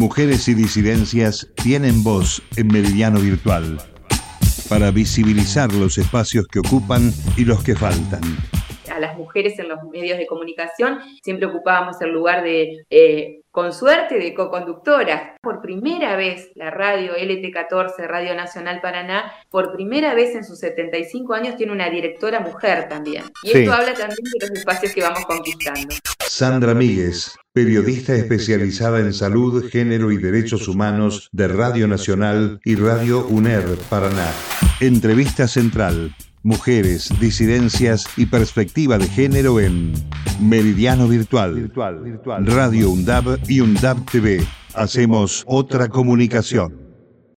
Mujeres y disidencias tienen voz en Meridiano Virtual para visibilizar los espacios que ocupan y los que faltan a las mujeres en los medios de comunicación, siempre ocupábamos el lugar de, eh, con suerte, de co-conductoras. Por primera vez, la radio LT14, Radio Nacional Paraná, por primera vez en sus 75 años tiene una directora mujer también. Y esto habla también de los espacios que vamos conquistando. Sandra Míguez, periodista especializada en salud, género y derechos humanos de Radio Nacional y Radio UNER Paraná. Entrevista central mujeres, disidencias y perspectiva de género en Meridiano Virtual, Radio UNDAB y UNDAB TV. Hacemos otra comunicación.